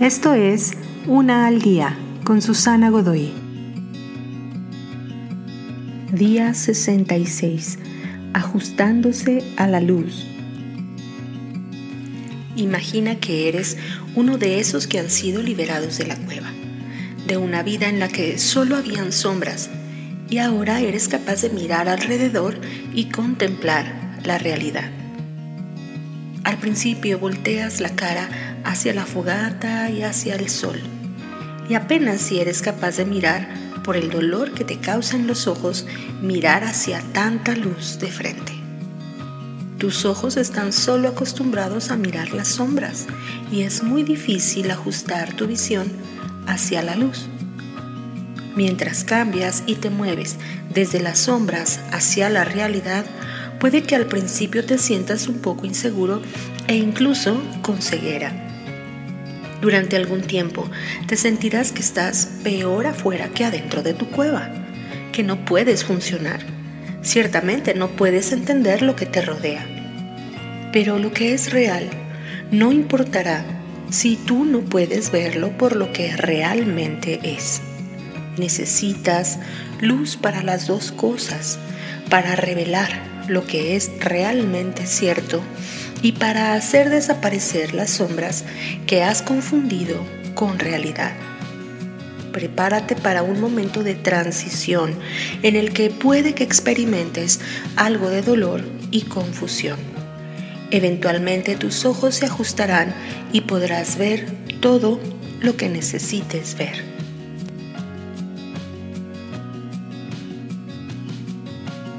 Esto es Una al Día con Susana Godoy. Día 66. Ajustándose a la luz. Imagina que eres uno de esos que han sido liberados de la cueva, de una vida en la que solo habían sombras, y ahora eres capaz de mirar alrededor y contemplar la realidad. Al principio volteas la cara hacia la fogata y hacia el sol, y apenas si eres capaz de mirar por el dolor que te causan los ojos, mirar hacia tanta luz de frente. Tus ojos están solo acostumbrados a mirar las sombras y es muy difícil ajustar tu visión hacia la luz. Mientras cambias y te mueves desde las sombras hacia la realidad, puede que al principio te sientas un poco inseguro e incluso con ceguera. Durante algún tiempo te sentirás que estás peor afuera que adentro de tu cueva, que no puedes funcionar. Ciertamente no puedes entender lo que te rodea. Pero lo que es real no importará si tú no puedes verlo por lo que realmente es. Necesitas luz para las dos cosas, para revelar lo que es realmente cierto y para hacer desaparecer las sombras que has confundido con realidad. Prepárate para un momento de transición en el que puede que experimentes algo de dolor y confusión. Eventualmente tus ojos se ajustarán y podrás ver todo lo que necesites ver.